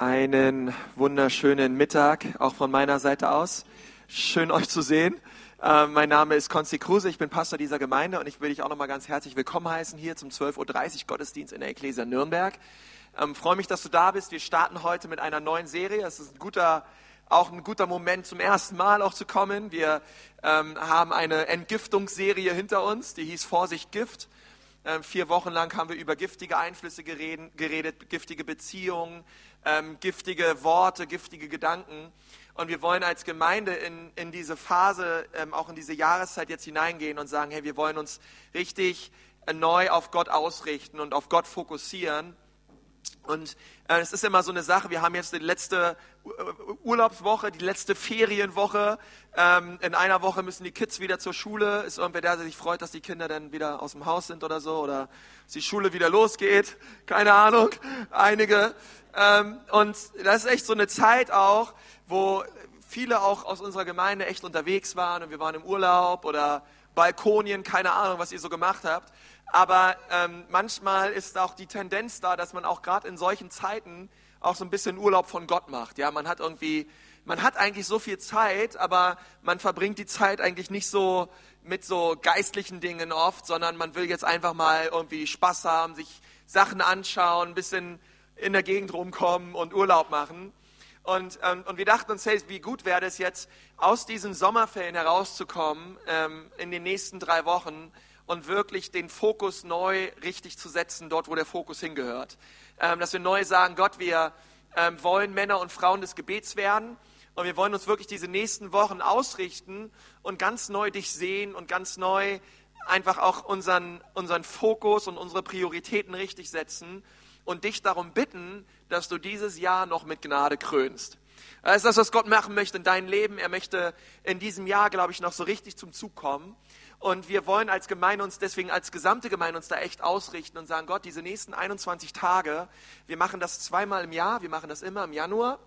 Einen wunderschönen Mittag, auch von meiner Seite aus. Schön euch zu sehen. Äh, mein Name ist Konsti Kruse, ich bin Pastor dieser Gemeinde und ich will dich auch nochmal ganz herzlich willkommen heißen hier zum 12.30 Uhr Gottesdienst in der Ecclesia Nürnberg. Ähm, freue mich, dass du da bist. Wir starten heute mit einer neuen Serie. Es ist ein guter, auch ein guter Moment zum ersten Mal auch zu kommen. Wir ähm, haben eine Entgiftungsserie hinter uns, die hieß Vorsicht Gift. Ähm, vier Wochen lang haben wir über giftige Einflüsse geredet, geredet giftige Beziehungen, ähm, giftige Worte, giftige Gedanken. Und wir wollen als Gemeinde in, in diese Phase, ähm, auch in diese Jahreszeit jetzt hineingehen und sagen, hey, wir wollen uns richtig neu auf Gott ausrichten und auf Gott fokussieren. Und äh, es ist immer so eine Sache, wir haben jetzt die letzte Urlaubswoche, die letzte Ferienwoche. Ähm, in einer Woche müssen die Kids wieder zur Schule. Ist irgendwer da, der sich freut, dass die Kinder dann wieder aus dem Haus sind oder so? Oder dass die Schule wieder losgeht? Keine Ahnung. Einige. Ähm, und das ist echt so eine Zeit auch, wo viele auch aus unserer Gemeinde echt unterwegs waren und wir waren im Urlaub oder Balkonien, keine Ahnung, was ihr so gemacht habt. Aber ähm, manchmal ist auch die Tendenz da, dass man auch gerade in solchen Zeiten auch so ein bisschen Urlaub von Gott macht. Ja, man hat irgendwie, man hat eigentlich so viel Zeit, aber man verbringt die Zeit eigentlich nicht so mit so geistlichen Dingen oft, sondern man will jetzt einfach mal irgendwie Spaß haben, sich Sachen anschauen, ein bisschen in der Gegend rumkommen und Urlaub machen. Und, ähm, und wir dachten uns, hey, wie gut wäre es jetzt, aus diesen Sommerferien herauszukommen ähm, in den nächsten drei Wochen und wirklich den Fokus neu richtig zu setzen, dort, wo der Fokus hingehört. Ähm, dass wir neu sagen, Gott, wir ähm, wollen Männer und Frauen des Gebets werden und wir wollen uns wirklich diese nächsten Wochen ausrichten und ganz neu dich sehen und ganz neu einfach auch unseren, unseren Fokus und unsere Prioritäten richtig setzen und dich darum bitten, dass du dieses Jahr noch mit Gnade krönst. Das ist das, was Gott machen möchte in deinem Leben. Er möchte in diesem Jahr, glaube ich, noch so richtig zum Zug kommen. Und wir wollen als Gemeinde uns deswegen als gesamte Gemeinde uns da echt ausrichten und sagen, Gott, diese nächsten 21 Tage, wir machen das zweimal im Jahr, wir machen das immer im Januar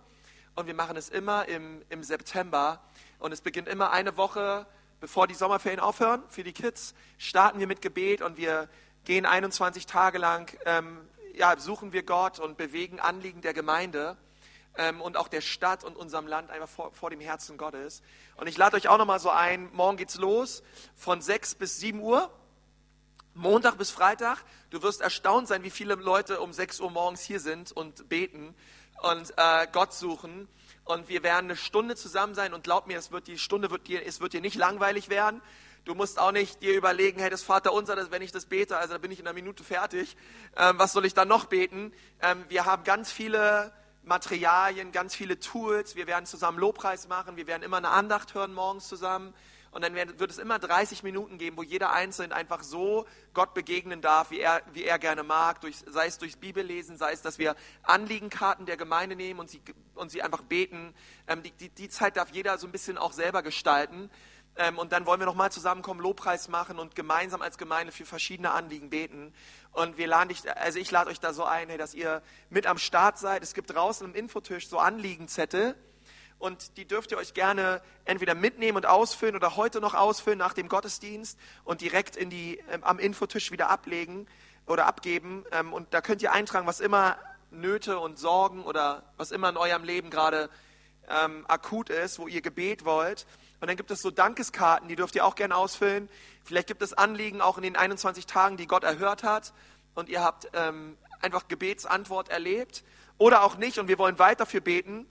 und wir machen es immer im, im September. Und es beginnt immer eine Woche, bevor die Sommerferien aufhören. Für die Kids starten wir mit Gebet und wir gehen 21 Tage lang ähm, ja, suchen wir Gott und bewegen Anliegen der Gemeinde ähm, und auch der Stadt und unserem Land einfach vor, vor dem Herzen Gottes. Und ich lade euch auch nochmal so ein, morgen geht's los von 6 bis 7 Uhr. Montag bis Freitag. Du wirst erstaunt sein, wie viele Leute um 6 Uhr morgens hier sind und beten und äh, Gott suchen. Und wir werden eine Stunde zusammen sein und glaub mir, es wird die Stunde wird dir, es wird dir nicht langweilig werden. Du musst auch nicht dir überlegen, hey, das Vater unser, wenn ich das bete, also da bin ich in einer Minute fertig. Ähm, was soll ich dann noch beten? Ähm, wir haben ganz viele Materialien, ganz viele Tools. Wir werden zusammen Lobpreis machen. Wir werden immer eine Andacht hören morgens zusammen. Und dann wird es immer 30 Minuten geben, wo jeder Einzelne einfach so Gott begegnen darf, wie er, wie er gerne mag, durch, sei es durchs Bibellesen, sei es, dass wir Anliegenkarten der Gemeinde nehmen und sie, und sie einfach beten. Ähm, die, die, die Zeit darf jeder so ein bisschen auch selber gestalten. Ähm, und dann wollen wir nochmal zusammenkommen, Lobpreis machen und gemeinsam als Gemeinde für verschiedene Anliegen beten. Und wir laden dich, also ich lade euch da so ein, hey, dass ihr mit am Start seid. Es gibt draußen im Infotisch so Anliegenzettel. Und die dürft ihr euch gerne entweder mitnehmen und ausfüllen oder heute noch ausfüllen nach dem Gottesdienst und direkt in die, ähm, am Infotisch wieder ablegen oder abgeben. Ähm, und da könnt ihr eintragen, was immer Nöte und Sorgen oder was immer in eurem Leben gerade ähm, akut ist, wo ihr Gebet wollt. Und dann gibt es so Dankeskarten, die dürft ihr auch gerne ausfüllen. Vielleicht gibt es Anliegen auch in den 21 Tagen, die Gott erhört hat. Und ihr habt ähm, einfach Gebetsantwort erlebt. Oder auch nicht. Und wir wollen weiter für beten.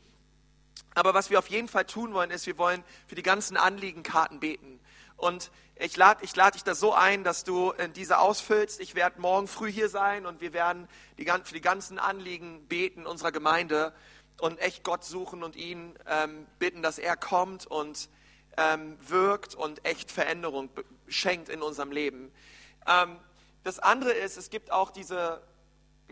Aber was wir auf jeden Fall tun wollen, ist, wir wollen für die ganzen Anliegenkarten beten. Und ich lade ich lad dich da so ein, dass du äh, diese ausfüllst. Ich werde morgen früh hier sein und wir werden die, für die ganzen Anliegen beten unserer Gemeinde und echt Gott suchen und ihn ähm, bitten, dass er kommt und ähm, wirkt und echt Veränderung schenkt in unserem Leben. Ähm, das andere ist, es gibt auch diese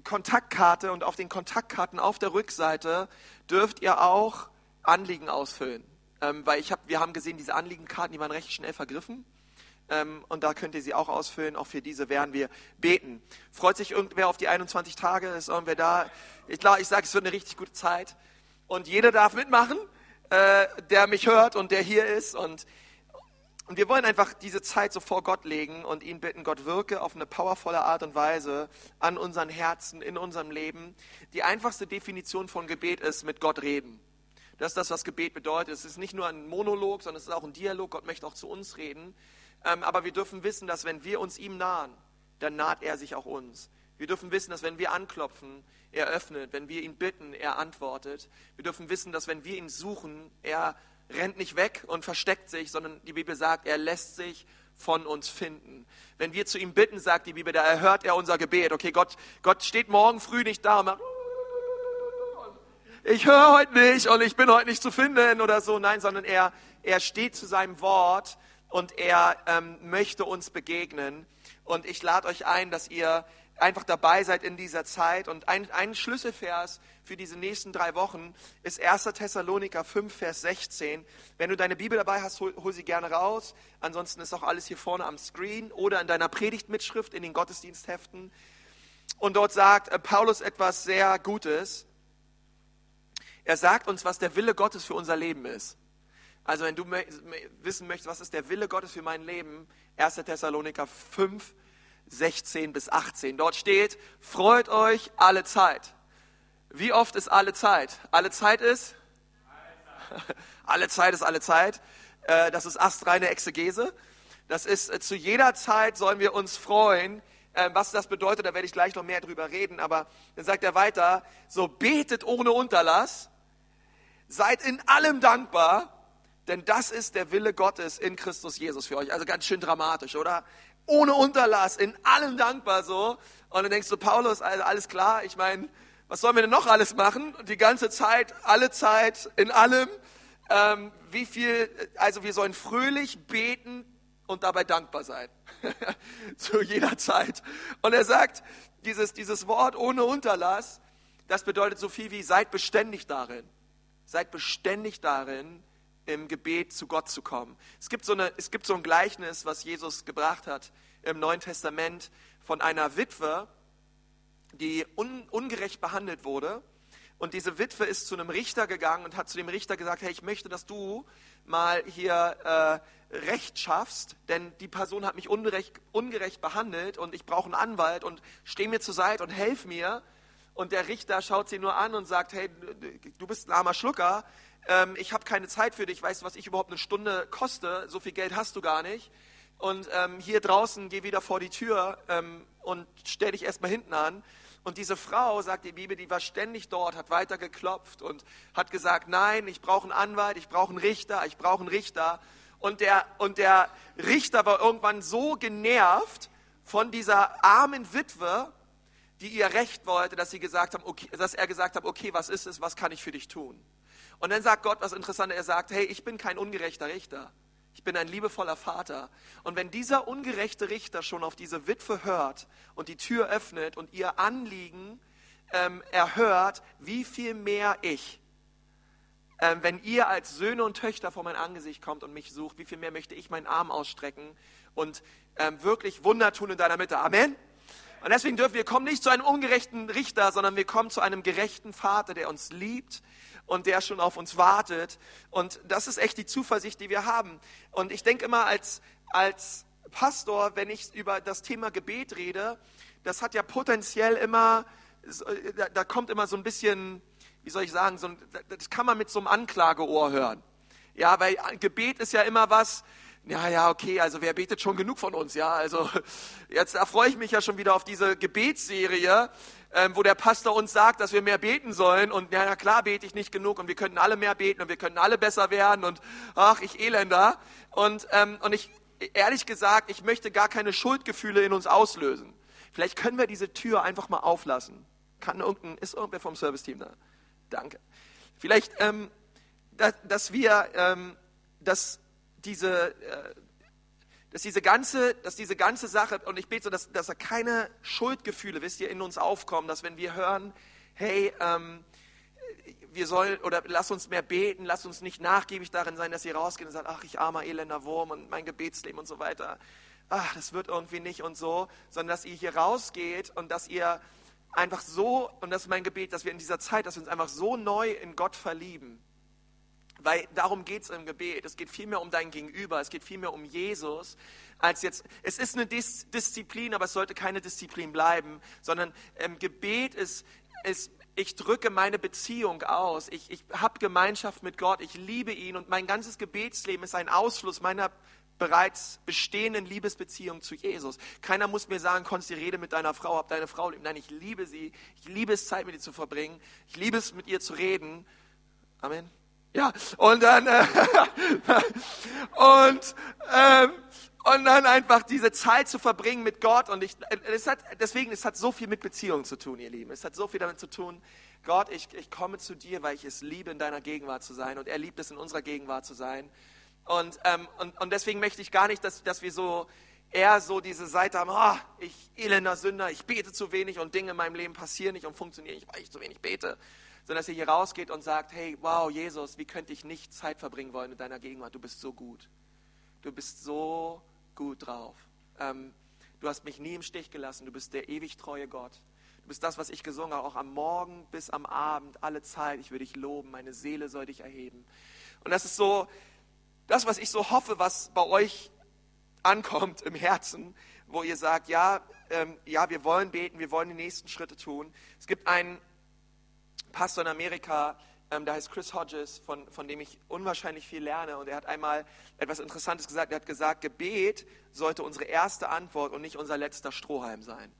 Kontaktkarte und auf den Kontaktkarten auf der Rückseite dürft ihr auch Anliegen ausfüllen. Ähm, weil ich hab, wir haben gesehen, diese Anliegenkarten, die waren recht schnell vergriffen. Ähm, und da könnt ihr sie auch ausfüllen. Auch für diese werden wir beten. Freut sich irgendwer auf die 21 Tage? Ist irgendwer da? Ich ich sage, es wird eine richtig gute Zeit. Und jeder darf mitmachen äh, der mich hört und der hier ist. Und, Und wir wollen einfach diese Zeit so vor Gott legen und ihn bitten, Gott wirke auf eine powervolle Art und Weise an unseren Herzen, in unserem Leben. Die einfachste Definition von Gebet ist mit Gott reden. Das ist das, was Gebet bedeutet. Es ist nicht nur ein Monolog, sondern es ist auch ein Dialog. Gott möchte auch zu uns reden. Ähm, aber wir dürfen wissen, dass wenn wir uns ihm nahen, dann naht er sich auch uns. Wir dürfen wissen, dass wenn wir anklopfen, er öffnet. Wenn wir ihn bitten, er antwortet. Wir dürfen wissen, dass wenn wir ihn suchen, er rennt nicht weg und versteckt sich, sondern die Bibel sagt, er lässt sich von uns finden. Wenn wir zu ihm bitten, sagt die Bibel, da erhört er unser Gebet. Okay, Gott, Gott steht morgen früh nicht da und macht, ich höre heute nicht und ich bin heute nicht zu finden oder so. Nein, sondern er, er steht zu seinem Wort und er ähm, möchte uns begegnen. Und ich lade euch ein, dass ihr einfach dabei seid in dieser Zeit. Und ein, ein Schlüsselvers für diese nächsten drei Wochen ist 1. Thessaloniker 5, Vers 16. Wenn du deine Bibel dabei hast, hol, hol, sie gerne raus. Ansonsten ist auch alles hier vorne am Screen oder in deiner Predigtmitschrift in den Gottesdienstheften. Und dort sagt äh, Paulus etwas sehr Gutes. Er sagt uns, was der Wille Gottes für unser Leben ist. Also wenn du wissen möchtest, was ist der Wille Gottes für mein Leben, 1. Thessaloniker 5, 16 bis 18. Dort steht, freut euch alle Zeit. Wie oft ist alle Zeit? Alle Zeit ist? Alle Zeit ist alle Zeit. Äh, das ist astreine Exegese. Das ist äh, zu jeder Zeit sollen wir uns freuen. Äh, was das bedeutet, da werde ich gleich noch mehr drüber reden. Aber dann sagt er weiter, so betet ohne Unterlass, seid in allem dankbar, denn das ist der Wille Gottes in Christus Jesus für euch. Also ganz schön dramatisch, oder? Ohne Unterlass, in allem dankbar so. Und dann denkst du, Paulus, alles klar, ich meine, was sollen wir denn noch alles machen? Die ganze Zeit, alle Zeit, in allem. Ähm, wie viel, also wir sollen fröhlich beten und dabei dankbar sein. Zu jeder Zeit. Und er sagt, dieses, dieses Wort ohne Unterlass, das bedeutet so viel wie seid beständig darin. Seid beständig darin, im Gebet zu Gott zu kommen. Es gibt so, eine, es gibt so ein Gleichnis, was Jesus gebracht hat im Neuen Testament von einer Witwe, die un, ungerecht behandelt wurde. Und diese Witwe ist zu einem Richter gegangen und hat zu dem Richter gesagt, hey, ich möchte, dass du mal hier äh, Recht schaffst, denn die Person hat mich ungerecht, ungerecht behandelt und ich brauche einen Anwalt und steh mir zur Seite und helf mir. Und der Richter schaut sie nur an und sagt, hey, du bist ein armer Schlucker, ähm, ich habe keine Zeit für dich, weißt du, was ich überhaupt eine Stunde koste, so viel Geld hast du gar nicht. Und ähm, hier draußen, geh wieder vor die Tür ähm, und stell dich erstmal hinten an. Und diese Frau, sagt die Bibel, die war ständig dort, hat weiter geklopft und hat gesagt, nein, ich brauche einen Anwalt, ich brauche einen Richter, ich brauche einen Richter. Und der, und der Richter war irgendwann so genervt von dieser armen Witwe, die ihr Recht wollte, dass, sie gesagt haben, okay, dass er gesagt hat, okay, was ist es, was kann ich für dich tun? Und dann sagt Gott was Interessantes. Er sagt, hey, ich bin kein ungerechter Richter. Ich bin ein liebevoller Vater. Und wenn dieser ungerechte Richter schon auf diese Witwe hört und die Tür öffnet und ihr Anliegen ähm, erhört, wie viel mehr ich, ähm, wenn ihr als Söhne und Töchter vor mein Angesicht kommt und mich sucht, wie viel mehr möchte ich meinen Arm ausstrecken und ähm, wirklich Wunder tun in deiner Mitte. Amen. Und deswegen dürfen wir kommen nicht zu einem ungerechten Richter, sondern wir kommen zu einem gerechten Vater, der uns liebt, und der schon auf uns wartet. Und das ist echt die Zuversicht, die wir haben. Und ich denke immer als, als Pastor, wenn ich über das Thema Gebet rede, das hat ja potenziell immer, da kommt immer so ein bisschen, wie soll ich sagen, so ein, das kann man mit so einem Anklageohr hören. Ja, weil Gebet ist ja immer was, ja, ja, okay, also wer betet schon genug von uns, ja, also jetzt da freue ich mich ja schon wieder auf diese Gebetsserie, ähm, wo der Pastor uns sagt, dass wir mehr beten sollen. Und ja, klar bete ich nicht genug und wir könnten alle mehr beten und wir könnten alle besser werden und ach, ich Elender. Und, ähm, und ich, ehrlich gesagt, ich möchte gar keine Schuldgefühle in uns auslösen. Vielleicht können wir diese Tür einfach mal auflassen. Kann irgendein, ist irgendwer vom Serviceteam da? Danke. Vielleicht, ähm, dass, dass wir, ähm, dass diese, äh, dass diese ganze, dass diese ganze Sache, und ich bete so, dass, dass da keine Schuldgefühle, wisst ihr, in uns aufkommen, dass wenn wir hören, hey, ähm, wir sollen, oder lass uns mehr beten, lass uns nicht nachgiebig darin sein, dass ihr rausgeht und sagt, ach, ich armer, elender Wurm und mein Gebetsleben und so weiter. Ach, das wird irgendwie nicht und so, sondern dass ihr hier rausgeht und dass ihr einfach so, und das ist mein Gebet, dass wir in dieser Zeit, dass wir uns einfach so neu in Gott verlieben, Weil darum geht es im Gebet. Es geht vielmehr um dein Gegenüber, es geht vielmehr um Jesus, als jetzt, es ist eine Dis Disziplin, aber es sollte keine Disziplin bleiben, sondern ähm, Gebet ist, ist, ich drücke meine Beziehung aus, ich, ich habe Gemeinschaft mit Gott, ich liebe ihn und mein ganzes Gebetsleben ist ein Ausfluss meiner bereits bestehenden Liebesbeziehung zu Jesus. Keiner muss mir sagen, Konsti, rede mit deiner Frau, hab deine Frau lieb. Nein, ich liebe sie, ich liebe es, Zeit mit ihr zu verbringen, ich liebe es, mit ihr zu reden. Amen. Ja, und dann, äh, und, ähm, und dann einfach diese Zeit zu verbringen mit Gott. Und ich, es hat, deswegen, es hat so viel mit Beziehung zu tun, ihr Lieben. Es hat so viel damit zu tun, Gott, ich, ich komme zu dir, weil ich es liebe, in deiner Gegenwart zu sein. Und er liebt es, in unserer Gegenwart zu sein. Und, ähm, und, und deswegen möchte ich gar nicht, dass, dass wir so eher so diese Seite haben, oh, ich elender Sünder, ich bete zu wenig und Dinge in meinem Leben passieren nicht und funktionieren nicht, weil ich zu wenig bete. Sondern dass ihr hier rausgeht und sagt, hey, wow, Jesus, wie könnte ich nicht Zeit verbringen wollen in deiner Gegenwart? Du bist so gut. Du bist so gut drauf. Ähm, du hast mich nie im Stich gelassen. Du bist der ewig treue Gott. Du bist das, was ich gesungen habe, auch am Morgen bis am Abend, alle Zeit. Ich will dich loben. Meine Seele soll dich erheben. Und das ist so, das, was ich so hoffe, was bei euch ankommt im Herzen, wo ihr sagt, ja, ähm, ja, wir wollen beten, wir wollen die nächsten Schritte tun. Es gibt einen Pastor in Amerika, ähm, der heißt Chris Hodges, von, von dem ich unwahrscheinlich viel lerne. Und er hat einmal etwas Interessantes gesagt. Er hat gesagt, Gebet sollte unsere erste Antwort und nicht unser letzter Strohhalm sein.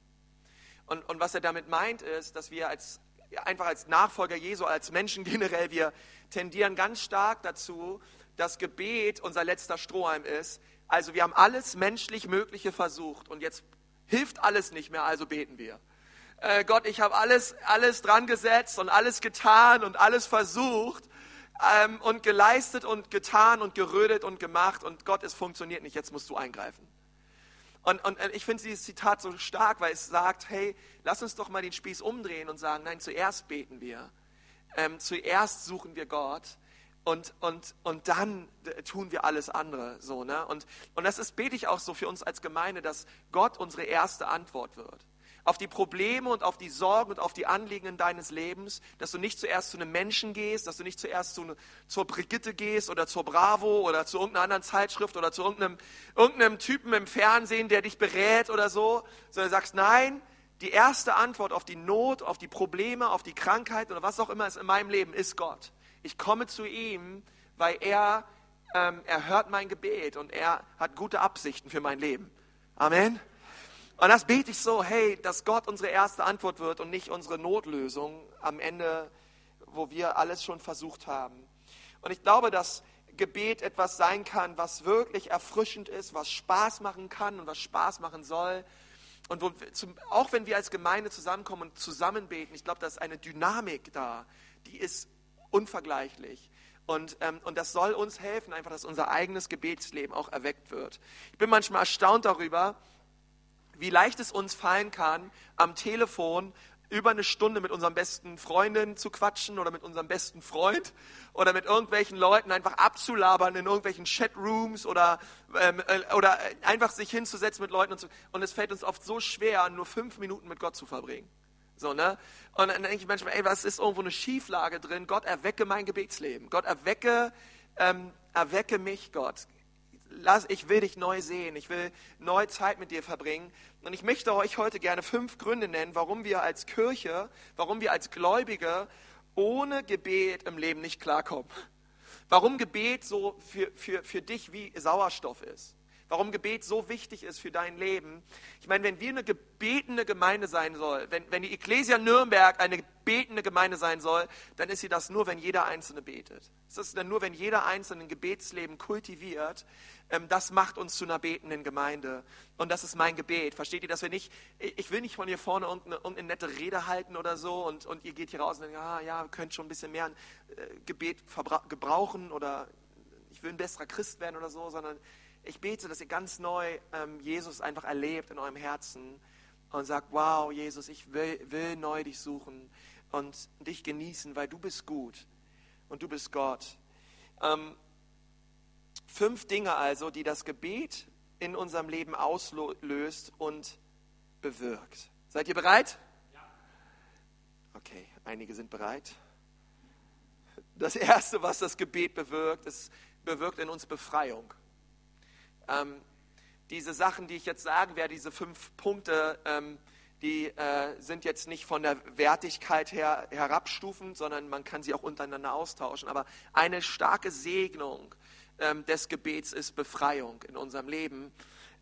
Und, und was er damit meint, ist, dass wir als, einfach als Nachfolger Jesu, als Menschen generell, wir tendieren ganz stark dazu, das Gebet unser letzter Strohhalm ist. Also wir haben alles menschlich Mögliche versucht und jetzt hilft alles nicht mehr, also beten wir. Äh, Gott, ich habe alles, alles dran gesetzt und alles getan und alles versucht ähm, und geleistet und getan und gerödet und gemacht und Gott, es funktioniert nicht, jetzt musst du eingreifen. Und, und ich finde dieses Zitat so stark, weil es sagt, hey, lass uns doch mal den Spieß umdrehen und sagen, nein, zuerst beten wir, ähm, zuerst suchen wir Gott und, und, und dann tun wir alles andere. So, ne? und, und das ist, bete ich auch so für uns als Gemeinde, dass Gott unsere erste Antwort wird. Auf die Probleme und auf die Sorgen und auf die Anliegen deines Lebens, dass du nicht zuerst zu einem Menschen gehst, dass du nicht zuerst zu, zur Brigitte gehst oder zur Bravo oder zu irgendeiner anderen Zeitschrift oder zu irgendeinem, irgendeinem Typen im Fernsehen, der dich berät oder so, sondern sagst, nein, die erste Antwort auf die Not, auf die Probleme, auf die Krankheit oder was auch immer es in meinem Leben ist Gott. Ich komme zu ihm, weil er, ähm, er hört mein Gebet und er hat gute Absichten für mein Leben. Amen. Und das bete ich so, hey, dass Gott unsere erste Antwort wird und nicht unsere Notlösung am Ende, wo wir alles schon versucht haben. Und ich glaube, dass Gebet etwas sein kann, was wirklich erfrischend ist, was Spaß machen kann und was Spaß machen soll. Und wo, auch wenn wir als Gemeinde zusammenkommen und zusammen beten, ich glaube, da ist eine Dynamik da, die ist unvergleichlich. Und, ähm, und das soll uns helfen, einfach, dass unser eigenes Gebetsleben auch erweckt wird. Ich bin manchmal erstaunt darüber, wie leicht es uns fallen kann, am Telefon über eine Stunde mit unseren besten Freundinnen zu quatschen oder mit unserem besten Freund oder mit irgendwelchen Leuten einfach abzulabern in irgendwelchen Chatrooms oder, ähm, äh, oder einfach sich hinzusetzen mit Leuten und, so. und es fällt uns oft so schwer, nur fünf Minuten mit Gott zu verbringen. So, ne? Und dann denke ich manchmal, ey, was ist irgendwo eine Schieflage drin? Gott, erwecke mein Gebetsleben. Gott, erwecke, ähm, erwecke mich, Gott. Lass, ich will dich neu sehen. Ich will neue Zeit mit dir verbringen. Und ich möchte euch heute gerne fünf Gründe nennen, warum wir als Kirche, warum wir als Gläubige ohne Gebet im Leben nicht klarkommen. Warum Gebet so für, für, für dich wie Sauerstoff ist warum Gebet so wichtig ist für dein Leben. Ich meine, wenn wir eine gebetene Gemeinde sein soll, wenn, wenn die Ecclesia Nürnberg eine gebetene Gemeinde sein soll, dann ist sie das nur, wenn jeder Einzelne betet. Das ist dann nur, wenn jeder Einzelne ein Gebetsleben kultiviert. Ähm, das macht uns zu einer betenden Gemeinde. Und das ist mein Gebet. Versteht ihr, dass wir nicht, ich will nicht von hier vorne irgendeine, irgendeine nette Rede halten oder so und, und ihr geht hier raus und denkt, ah, ja, könnt schon ein bisschen mehr äh, Gebet gebrauchen oder ich will ein besserer Christ werden oder so, sondern ich bete, dass ihr ganz neu ähm, Jesus einfach erlebt in eurem Herzen und sagt, wow, Jesus, ich will, will neu dich suchen und dich genießen, weil du bist gut und du bist Gott. Ähm, fünf Dinge also, die das Gebet in unserem Leben auslöst und bewirkt. Seid ihr bereit? Ja. Okay, einige sind bereit. Das Erste, was das Gebet bewirkt, es bewirkt in uns Befreiung. Ähm, diese Sachen, die ich jetzt sagen werde, diese fünf Punkte, ähm, die äh, sind jetzt nicht von der Wertigkeit her herabstufend, sondern man kann sie auch untereinander austauschen. Aber eine starke Segnung ähm, des Gebets ist Befreiung in unserem Leben.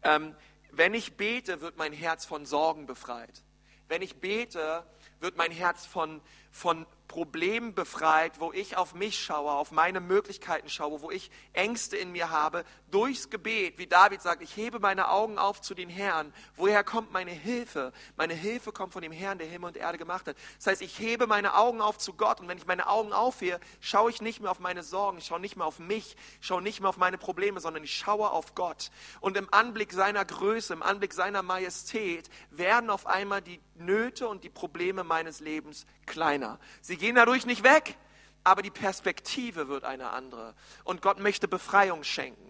Ähm, wenn ich bete, wird mein Herz von Sorgen befreit. Wenn ich bete, wird mein Herz von, von Problem befreit, wo ich auf mich schaue, auf meine Möglichkeiten schaue, wo ich Ängste in mir habe, durchs Gebet, wie David sagt, ich hebe meine Augen auf zu den Herrn. Woher kommt meine Hilfe? Meine Hilfe kommt von dem Herrn, der Himmel und Erde gemacht hat. Das heißt, ich hebe meine Augen auf zu Gott und wenn ich meine Augen aufhehe, schaue ich nicht mehr auf meine Sorgen, schaue nicht mehr auf mich, ich schaue nicht mehr auf meine Probleme, sondern ich schaue auf Gott. Und im Anblick seiner Größe, im Anblick seiner Majestät werden auf einmal die Nöte und die Probleme meines Lebens kleiner. Sie gehen dadurch nicht weg, aber die Perspektive wird eine andere. Und Gott möchte Befreiung schenken.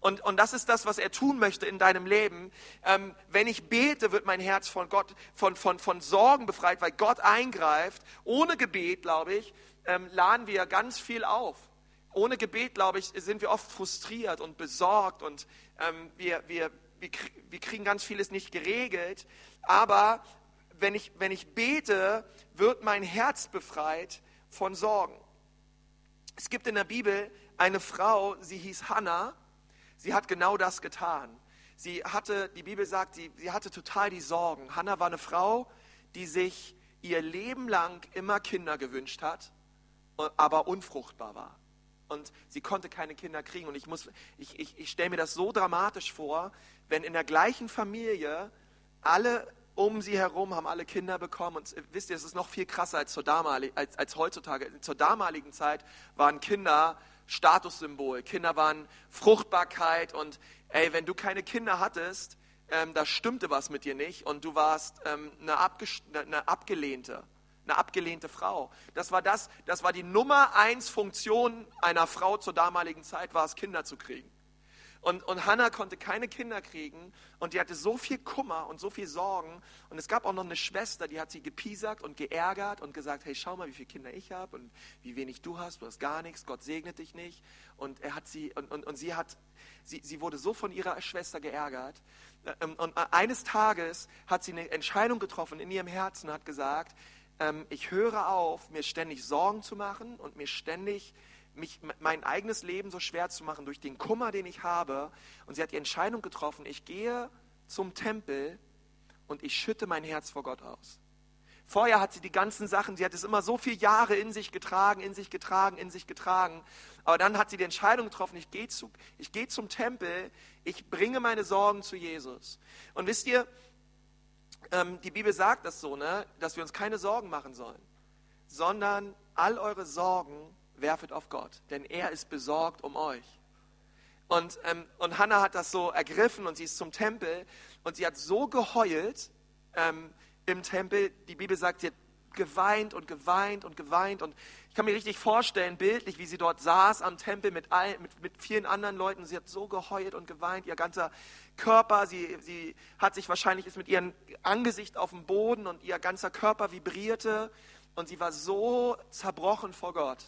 Und, und das ist das, was er tun möchte in deinem Leben. Ähm, wenn ich bete, wird mein Herz von Gott, von, von, von Sorgen befreit, weil Gott eingreift. Ohne Gebet, glaube ich, ähm, laden wir ganz viel auf. Ohne Gebet, glaube ich, sind wir oft frustriert und besorgt und ähm, wir, wir, wir, wir kriegen ganz vieles nicht geregelt. Aber wenn ich, wenn ich bete, wird mein Herz befreit von Sorgen. Es gibt in der Bibel eine Frau, sie hieß Hannah, sie hat genau das getan. Sie hatte, die Bibel sagt, sie, sie hatte total die Sorgen. Hannah war eine Frau, die sich ihr Leben lang immer Kinder gewünscht hat, aber unfruchtbar war. Und sie konnte keine Kinder kriegen. Und ich, ich, ich, ich stelle mir das so dramatisch vor, wenn in der gleichen Familie alle um sie herum haben alle Kinder bekommen. Und wisst ihr, es ist noch viel krasser als, zur damalig, als, als heutzutage. Zur damaligen Zeit waren Kinder Statussymbol. Kinder waren Fruchtbarkeit. Und ey, wenn du keine Kinder hattest, ähm, da stimmte was mit dir nicht. Und du warst ähm, eine, eine abgelehnte eine abgelehnte Frau. Das war das, das war die Nummer eins Funktion einer Frau zur damaligen Zeit, war es Kinder zu kriegen. Und, und Hannah konnte keine Kinder kriegen und die hatte so viel Kummer und so viel Sorgen. Und es gab auch noch eine Schwester, die hat sie gepiesackt und geärgert und gesagt, hey, schau mal, wie viele Kinder ich habe und wie wenig du hast, du hast gar nichts, Gott segnet dich nicht. Und er hat sie, und, und, und sie hat, sie, sie wurde so von ihrer Schwester geärgert. Ähm, und eines Tages hat sie eine Entscheidung getroffen in ihrem Herzen, hat gesagt, ähm, ich höre auf, mir ständig Sorgen zu machen und mir ständig mich, mein eigenes Leben so schwer zu machen durch den Kummer, den ich habe. Und sie hat die Entscheidung getroffen, ich gehe zum Tempel und ich schütte mein Herz vor Gott aus. Vorher hat sie die ganzen Sachen, sie hat es immer so viele Jahre in sich getragen, in sich getragen, in sich getragen. Aber dann hat sie die Entscheidung getroffen, ich gehe, zu, ich gehe zum Tempel, ich bringe meine Sorgen zu Jesus. Und wisst ihr, ähm, die Bibel sagt das so, ne, dass wir uns keine Sorgen machen sollen, sondern all eure Sorgen werfet auf Gott, denn er ist besorgt um euch. Und, ähm, und Hannah hat das so ergriffen und sie ist zum Tempel und sie hat so geheult ähm, im Tempel. Die Bibel sagt, sie hat geweint und geweint und geweint. Und ich kann mir richtig vorstellen, bildlich, wie sie dort saß am Tempel mit, all, mit, mit vielen anderen Leuten. Sie hat so geheult und geweint, ihr ganzer Körper, sie, sie hat sich wahrscheinlich, ist mit ihrem Angesicht auf dem Boden und ihr ganzer Körper vibrierte. Und sie war so zerbrochen vor Gott.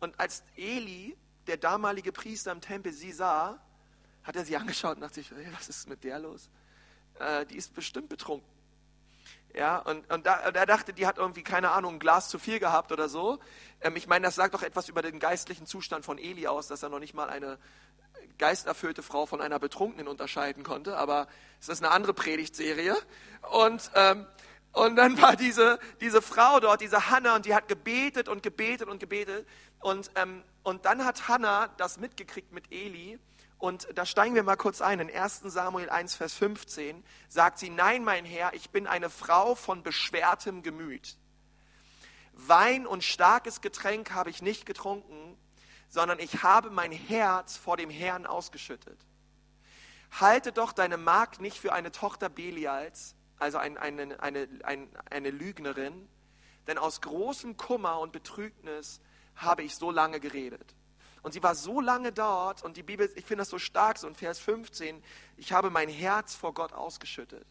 Und als Eli, der damalige Priester im Tempel, sie sah, hat er sie angeschaut und dachte sich, was ist mit der los? Äh, die ist bestimmt betrunken. Ja, und, und, da, und er dachte, die hat irgendwie, keine Ahnung, ein Glas zu viel gehabt oder so. Ähm, ich meine, das sagt doch etwas über den geistlichen Zustand von Eli aus, dass er noch nicht mal eine geisterfüllte Frau von einer Betrunkenen unterscheiden konnte. Aber es ist eine andere Predigtserie. Und ähm, und dann war diese, diese Frau dort, diese Hannah, und die hat gebetet und gebetet und gebetet. Und, ähm, und dann hat Hannah das mitgekriegt mit Eli. Und da steigen wir mal kurz ein. In 1 Samuel 1, Vers 15 sagt sie, nein, mein Herr, ich bin eine Frau von beschwertem Gemüt. Wein und starkes Getränk habe ich nicht getrunken, sondern ich habe mein Herz vor dem Herrn ausgeschüttet. Halte doch deine Magd nicht für eine Tochter Belials, also ein, eine, eine, eine, eine Lügnerin, denn aus großem Kummer und Betrübnis habe ich so lange geredet. Und sie war so lange dort und die Bibel, ich finde das so stark, so in Vers 15, ich habe mein Herz vor Gott ausgeschüttet.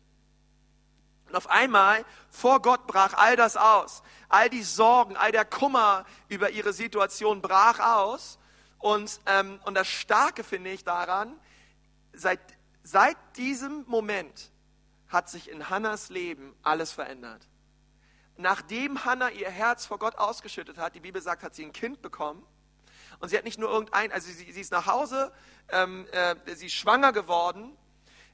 Und auf einmal, vor Gott brach all das aus. All die Sorgen, all der Kummer über ihre Situation brach aus. Und, ähm, und das Starke finde ich daran, seit, seit diesem Moment hat sich in Hannas Leben alles verändert. Nachdem Hannah ihr Herz vor Gott ausgeschüttet hat, die Bibel sagt, hat sie ein Kind bekommen. Und sie hat nicht nur irgendein, also sie, sie ist nach Hause, ähm, äh, sie ist schwanger geworden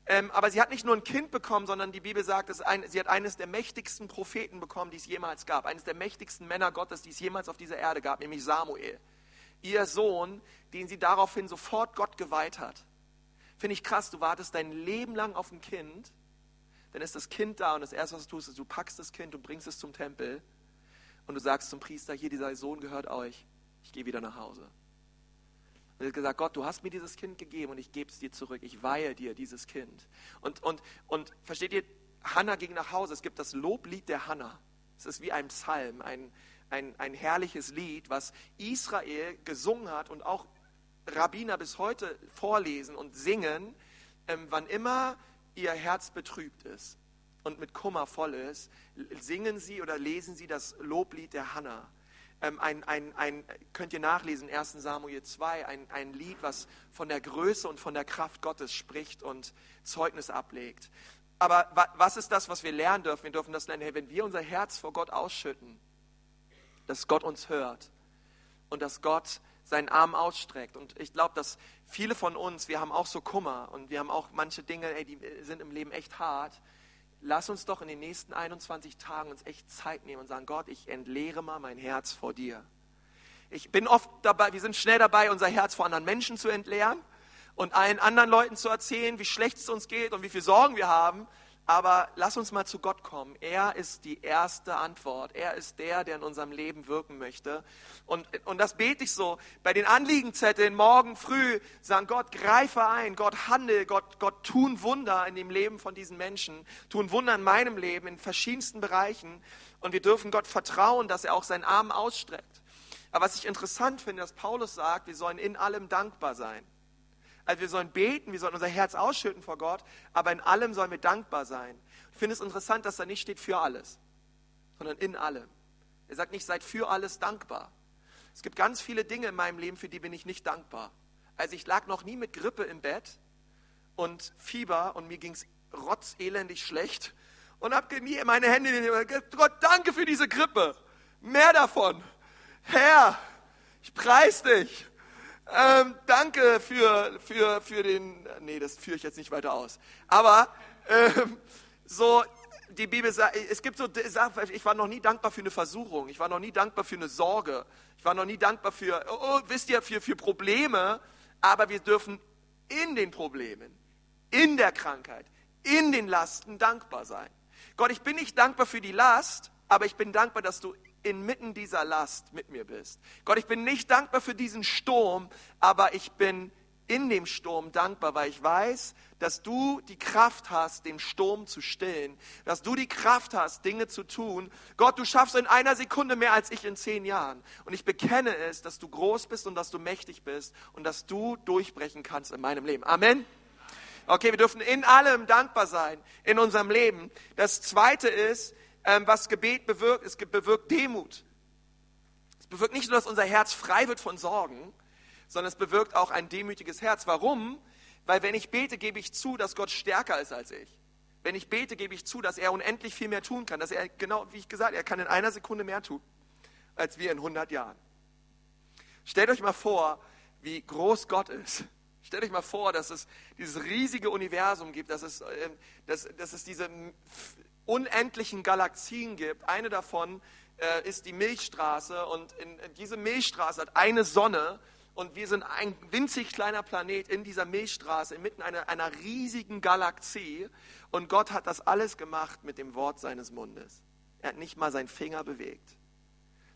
ähm, aber sie hat nicht nur ein Kind bekommen, sondern die Bibel sagt, dass ein, sie hat eines der mächtigsten Propheten bekommen, die es jemals gab. Eines der mächtigsten Männer Gottes, die es jemals auf dieser Erde gab, nämlich Samuel. Ihr Sohn, den sie daraufhin sofort Gott geweiht hat. Finde ich krass, du wartest dein Leben lang auf ein Kind, dann ist das Kind da und das Erste, was du tust, ist, du packst das Kind und bringst es zum Tempel und du sagst zum Priester, hier, dieser Sohn gehört euch, ich gehe wieder nach Hause. Und er hat gesagt, Gott, du hast mir dieses Kind gegeben und ich gebe es dir zurück. Ich weihe dir dieses Kind. Und, und, und versteht ihr, Hannah ging nach Hause. Es gibt das Loblied der Hannah. Es ist wie ein Psalm, ein, ein, ein herrliches Lied, was Israel gesungen hat und auch Rabbiner bis heute vorlesen und singen, ähm, wann immer ihr Herz betrübt ist und mit Kummer voll ist, singen sie oder lesen sie das Loblied der Hannah ähm, ein, ein, ein, könnt ihr nachlesen, 1 Samuel 2, ein, ein Lied, was von der Größe und von der Kraft Gottes spricht und Zeugnis ablegt. Aber was ist das, was wir lernen dürfen? Wir dürfen das lernen, hey, wenn wir unser Herz vor Gott ausschütten, dass Gott uns hört und dass Gott seinen Arm ausstreckt. Und ich glaube, dass viele von uns, wir haben auch so Kummer und wir haben auch manche Dinge, ey, die sind im Leben echt hart lass uns doch in den nächsten 21 Tagen uns echt Zeit nehmen und sagen, Gott, ich entleere mal mein Herz vor dir. Ich bin oft dabei, wir sind schnell dabei, unser Herz vor anderen Menschen zu entleeren und allen anderen Leuten zu erzählen, wie schlecht es uns geht und wie viel Sorgen wir haben. Aber lass uns mal zu Gott kommen. Er ist die erste Antwort. Er ist der, der in unserem Leben wirken möchte. Und, und das bete ich so. Bei den Anliegenzetteln morgen früh sagen, Gott, greife ein, Gott handel, Gott, Gott tun Wunder in dem Leben von diesen Menschen, tun Wunder in meinem Leben in verschiedensten Bereichen. Und wir dürfen Gott vertrauen, dass er auch seinen Arm ausstreckt. Aber was ich interessant finde, dass Paulus sagt, wir sollen in allem dankbar sein. Also wir sollen beten, wir sollen unser Herz ausschütten vor Gott, aber in allem sollen wir dankbar sein. Ich finde es interessant, dass da nicht steht für alles, sondern in allem. Er sagt nicht, seid für alles dankbar. Es gibt ganz viele Dinge in meinem Leben, für die bin ich nicht dankbar. Also ich lag noch nie mit Grippe im Bett und Fieber und mir ging es rotzelendig schlecht und habe nie meine Hände in Gott, danke für diese Grippe. Mehr davon. Herr, ich preis dich. Ähm, danke für, für, für den, nee, das führe ich jetzt nicht weiter aus. Aber ähm, so, die Bibel sagt, es gibt so ich war noch nie dankbar für eine Versuchung, ich war noch nie dankbar für eine Sorge, ich war noch nie dankbar für, oh, oh, wisst ihr, für, für Probleme, aber wir dürfen in den Problemen, in der Krankheit, in den Lasten dankbar sein. Gott, ich bin nicht dankbar für die Last, aber ich bin dankbar, dass du inmitten dieser Last mit mir bist. Gott, ich bin nicht dankbar für diesen Sturm, aber ich bin in dem Sturm dankbar, weil ich weiß, dass du die Kraft hast, den Sturm zu stillen, dass du die Kraft hast, Dinge zu tun. Gott, du schaffst in einer Sekunde mehr als ich in zehn Jahren. Und ich bekenne es, dass du groß bist und dass du mächtig bist und dass du durchbrechen kannst in meinem Leben. Amen. Okay, wir dürfen in allem dankbar sein in unserem Leben. Das zweite ist, ähm, was Gebet bewirkt. Es bewirkt Demut. Es bewirkt nicht nur, dass unser Herz frei wird von Sorgen, sondern es bewirkt auch ein demütiges Herz. Warum? Weil wenn ich bete, gebe ich zu, dass Gott stärker ist als ich. Wenn ich bete, gebe ich zu, dass er unendlich viel mehr tun kann. Dass er, genau wie ich gesagt, er kann in einer Sekunde mehr tun, als wir in 100 Jahren. Stellt euch mal vor, wie groß Gott ist. Stellt euch mal vor, dass es dieses riesige Universum gibt, dass es, ähm, dass, dass es diese unendlichen Galaxien gibt. Eine davon äh, ist die Milchstraße und in, in diese Milchstraße hat eine Sonne und wir sind ein winzig kleiner Planet in dieser Milchstraße, inmitten einer, einer riesigen Galaxie. Und Gott hat das alles gemacht mit dem Wort seines Mundes. Er hat nicht mal seinen Finger bewegt,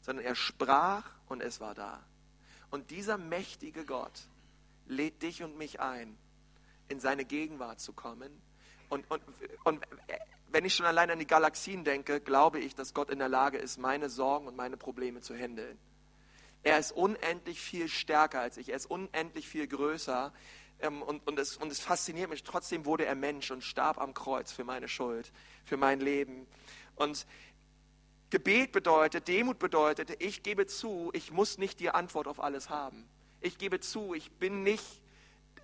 sondern er sprach und es war da. Und dieser mächtige Gott lädt dich und mich ein, in seine Gegenwart zu kommen. Und, und, und wenn ich schon allein an die Galaxien denke, glaube ich, dass Gott in der Lage ist, meine Sorgen und meine Probleme zu handeln. Er ist unendlich viel stärker als ich, er ist unendlich viel größer. ähm, und, und, es, und es fasziniert mich. Trotzdem wurde er Mensch und starb am Kreuz für meine Schuld, für mein Leben. Und Gebet bedeutet, Demut bedeutet, ich gebe zu, ich muss nicht die Antwort auf alles haben. Ich gebe zu, ich bin nicht,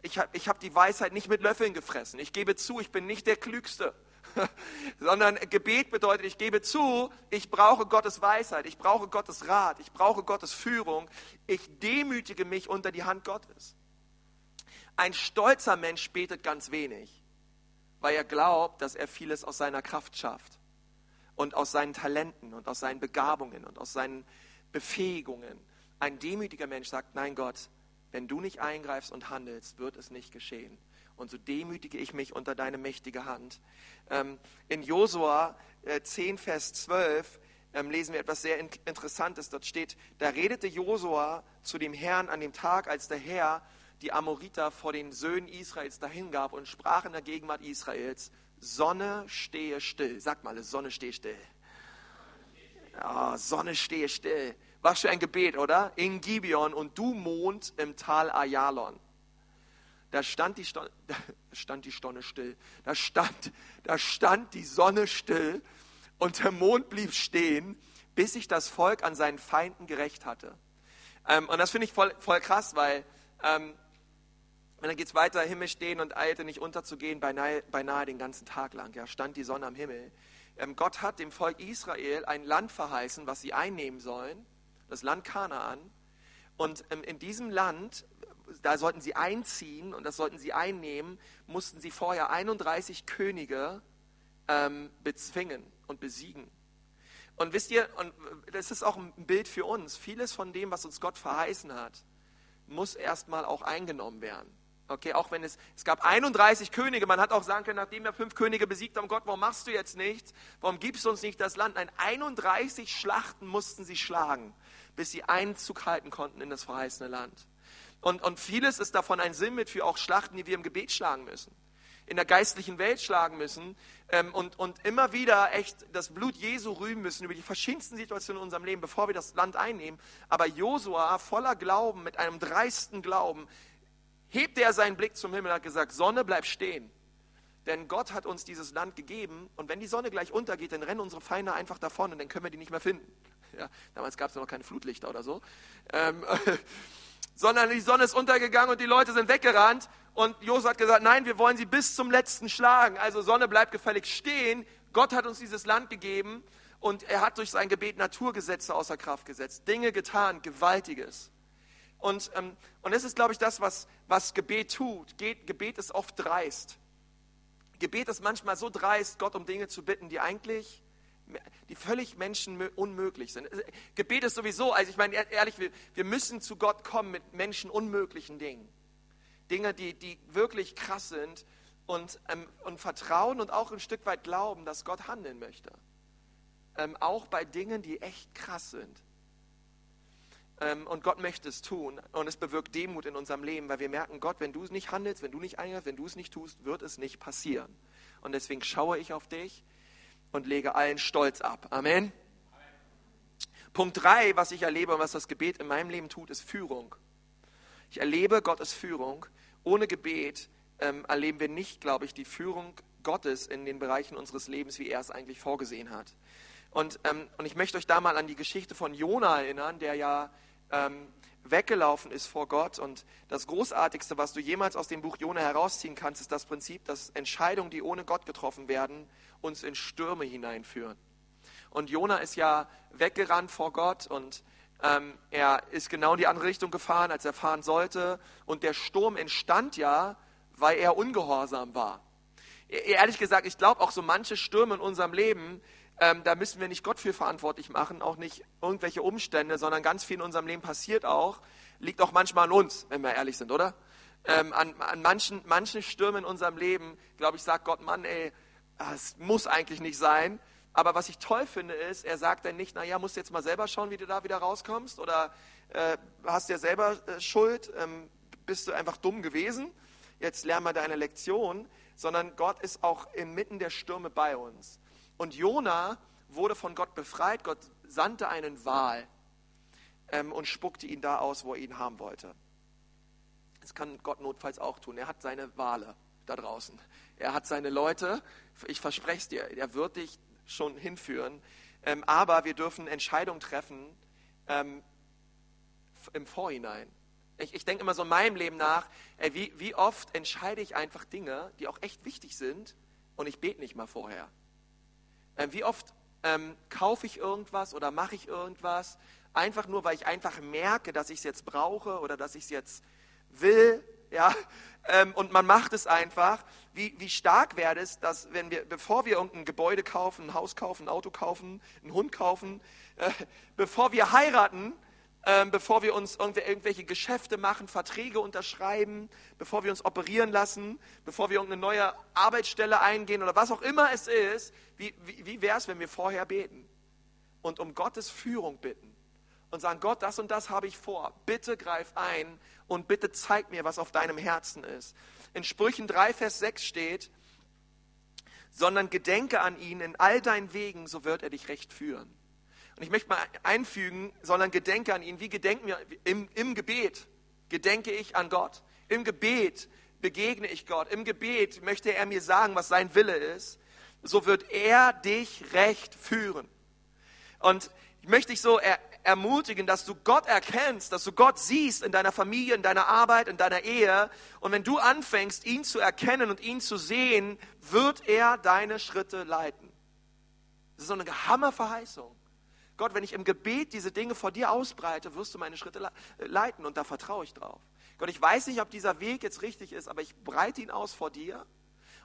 ich habe ich hab die Weisheit nicht mit Löffeln gefressen. Ich gebe zu, ich bin nicht der Klügste. sondern Gebet bedeutet, ich gebe zu, ich brauche Gottes Weisheit, ich brauche Gottes Rat, ich brauche Gottes Führung, ich demütige mich unter die Hand Gottes. Ein stolzer Mensch betet ganz wenig, weil er glaubt, dass er vieles aus seiner Kraft schafft und aus seinen Talenten und aus seinen Begabungen und aus seinen Befähigungen. Ein demütiger Mensch sagt, nein Gott, wenn du nicht eingreifst und handelst, wird es nicht geschehen. Und so demütige ich mich unter deine mächtige Hand. Ähm, in Josua 10, äh, Vers 12 ähm, lesen wir etwas sehr Interessantes. Dort steht, da redete Josua zu dem Herrn an dem Tag, als der Herr die Amoriter vor den Söhnen Israels dahingab und sprach in der Gegenwart Israels, Sonne stehe still. Sag mal, Sonne stehe still. Ja, Sonne stehe still. Was für ein Gebet, oder? In Gibeon und du Mond im Tal Ayalon. Da stand die, da stand die Stonne still. Da stand, da stand die Sonne still und der Mond blieb stehen, bis sich das Volk an seinen Feinden gerecht hatte. Ähm, und das finde ich voll, voll krass, weil ähm, und dann geht es weiter, Himmel stehen und eilte nicht unterzugehen, beinahe, beinahe den ganzen Tag lang. Ja, stand die Sonne am Himmel. Ähm, Gott hat dem Volk Israel ein Land verheißen, was sie einnehmen sollen, das Land Kanaan. Und ähm, in diesem Land, da sollten sie einziehen und das sollten sie einnehmen, mussten sie vorher 31 Könige ähm, bezwingen und besiegen. Und wisst ihr, und das ist auch ein Bild für uns, vieles von dem, was uns Gott verheißen hat, muss erstmal auch eingenommen werden. Okay, auch wenn es, es gab 31 Könige, man hat auch sagen können, nachdem wir fünf Könige besiegt haben, Gott, warum machst du jetzt nichts? Warum gibst du uns nicht das Land? Nein, 31 Schlachten mussten sie schlagen, bis sie Einzug halten konnten in das verheißene Land. Und, und vieles ist davon ein Sinn mit für auch Schlachten, die wir im Gebet schlagen müssen, in der geistlichen Welt schlagen müssen ähm, und, und immer wieder echt das Blut Jesu rühmen müssen über die verschiedensten Situationen in unserem Leben, bevor wir das Land einnehmen. Aber Josua voller Glauben, mit einem dreisten Glauben, hebte er seinen Blick zum Himmel und hat gesagt, Sonne, bleib stehen. Denn Gott hat uns dieses Land gegeben und wenn die Sonne gleich untergeht, dann rennen unsere Feinde einfach davon und dann können wir die nicht mehr finden. Ja, damals gab es noch keine Flutlichter oder so. Ähm, sondern die Sonne ist untergegangen und die Leute sind weggerannt und Josef hat gesagt, nein, wir wollen sie bis zum letzten schlagen. Also Sonne bleibt gefällig stehen. Gott hat uns dieses Land gegeben und er hat durch sein Gebet Naturgesetze außer Kraft gesetzt, Dinge getan, Gewaltiges. Und, ähm, und das ist, glaube ich, das, was, was Gebet tut. Gebet ist oft dreist. Gebet ist manchmal so dreist, Gott um Dinge zu bitten, die eigentlich, die völlig Menschen unmöglich sind. Gebet ist sowieso, also ich meine ehrlich, wir, müssen zu Gott kommen mit Menschen unmöglichen Dingen. Dinge, die, die wirklich krass sind und, ähm, und vertrauen und auch ein Stück weit glauben, dass Gott handeln möchte. Ähm, auch bei Dingen, die echt krass sind. Ähm, und Gott möchte es tun. Und es bewirkt Demut in unserem Leben, weil wir merken, Gott, wenn du es nicht handelst, wenn du nicht eingreifst, wenn du es nicht tust, wird es nicht passieren. Und deswegen schaue ich auf dich und lege allen Stolz ab. Amen. Amen. Punkt drei, was ich erlebe und was das Gebet in meinem Leben tut, ist Führung. Ich erlebe Gottes Führung. Ohne Gebet ähm, erleben wir nicht, glaube ich, die Führung Gottes in den Bereichen unseres Lebens, wie er es eigentlich vorgesehen hat. Und, ähm, und ich möchte euch da mal an die Geschichte von Jona erinnern, der ja ähm, weggelaufen ist vor Gott. Und das Großartigste, was du jemals aus dem Buch Jona herausziehen kannst, ist das Prinzip, dass Entscheidungen, die ohne Gott getroffen werden, uns in Stürme hineinführen. Und Jona ist ja weggerannt vor Gott und ähm, er ist genau in die andere Richtung gefahren, als er fahren sollte. Und der Sturm entstand ja, weil er ungehorsam war. E-, ehrlich gesagt, ich glaube auch so manche Stürme in unserem Leben, ähm, da müssen wir nicht Gott für verantwortlich machen, auch nicht irgendwelche Umstände, sondern ganz viel in unserem Leben passiert auch, liegt auch manchmal an uns, wenn wir ehrlich sind, oder? Ähm, an, an manchen, manchen Stürmen in unserem Leben, glaube ich, sagt Gott, Mann, ey, es muss eigentlich nicht sein. Aber was ich toll finde, ist, er sagt dann nicht, naja, musst du jetzt mal selber schauen, wie du da wieder rauskommst oder äh, hast ja selber äh, Schuld, ähm, bist du einfach dumm gewesen, jetzt lern mal deine Lektion, sondern Gott ist auch inmitten der Stürme bei uns. Und Jona wurde von Gott befreit. Gott sandte einen Wal ähm, und spuckte ihn da aus, wo er ihn haben wollte. Das kann Gott notfalls auch tun. Er hat seine Wale da draußen. Er hat seine Leute. Ich verspreche es dir, er wird dich schon hinführen. Ähm, aber wir dürfen Entscheidungen treffen ähm, im Vorhinein. Ich, ich denke immer so in meinem Leben nach, ey, wie, wie oft entscheide ich einfach Dinge, die auch echt wichtig sind und ich bete nicht mal vorher. Ähm, wie oft ähm, kaufe ich irgendwas oder mache ich irgendwas, einfach nur, weil ich einfach merke, dass ich es jetzt brauche oder dass ich es jetzt will, ja, ähm, und man macht es einfach. Wie, wie stark wäre es, dass wenn wir, bevor wir irgendein Gebäude kaufen, ein Haus kaufen, ein Auto kaufen, einen Hund kaufen, äh, bevor wir heiraten, äh, bevor wir uns irgendwelche Geschäfte machen, Verträge unterschreiben, bevor wir uns operieren lassen, bevor wir irgendeine neue Arbeitsstelle eingehen oder was auch immer es ist, wie, wie, wie wäre es, wenn wir vorher beten und um Gottes Führung bitten? und sagen, Gott, das und das habe ich vor. Bitte greif ein und bitte zeig mir, was auf deinem Herzen ist. In Sprüchen 3, Vers 6 steht, sondern gedenke an ihn in all deinen Wegen, so wird er dich recht führen. Und ich möchte mal einfügen, sondern gedenke an ihn. Wie gedenken wir im, im Gebet? Gedenke ich an Gott. Im Gebet begegne ich Gott. Im Gebet möchte er mir sagen, was sein Wille ist. So wird er dich recht führen. Und ich möchte dich so er, ermutigen, dass du Gott erkennst, dass du Gott siehst in deiner Familie, in deiner Arbeit, in deiner Ehe. Und wenn du anfängst, ihn zu erkennen und ihn zu sehen, wird er deine Schritte leiten. Das ist so eine Hammerverheißung. Gott, wenn ich im Gebet diese Dinge vor dir ausbreite, wirst du meine Schritte leiten und da vertraue ich drauf. Gott, ich weiß nicht, ob dieser Weg jetzt richtig ist, aber ich breite ihn aus vor dir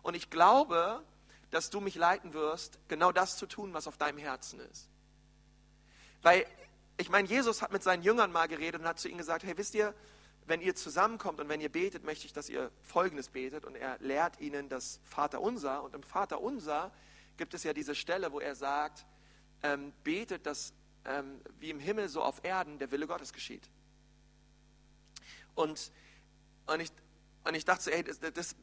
und ich glaube, dass du mich leiten wirst, genau das zu tun, was auf deinem Herzen ist. Weil ich meine, Jesus hat mit seinen Jüngern mal geredet und hat zu ihnen gesagt, hey, wisst ihr, wenn ihr zusammenkommt und wenn ihr betet, möchte ich, dass ihr Folgendes betet. Und er lehrt ihnen das Vaterunser. Und im Vaterunser gibt es ja diese Stelle, wo er sagt, ähm, betet, dass ähm, wie im Himmel so auf Erden der Wille Gottes geschieht. Und, und, ich, und ich dachte so, ey, das, das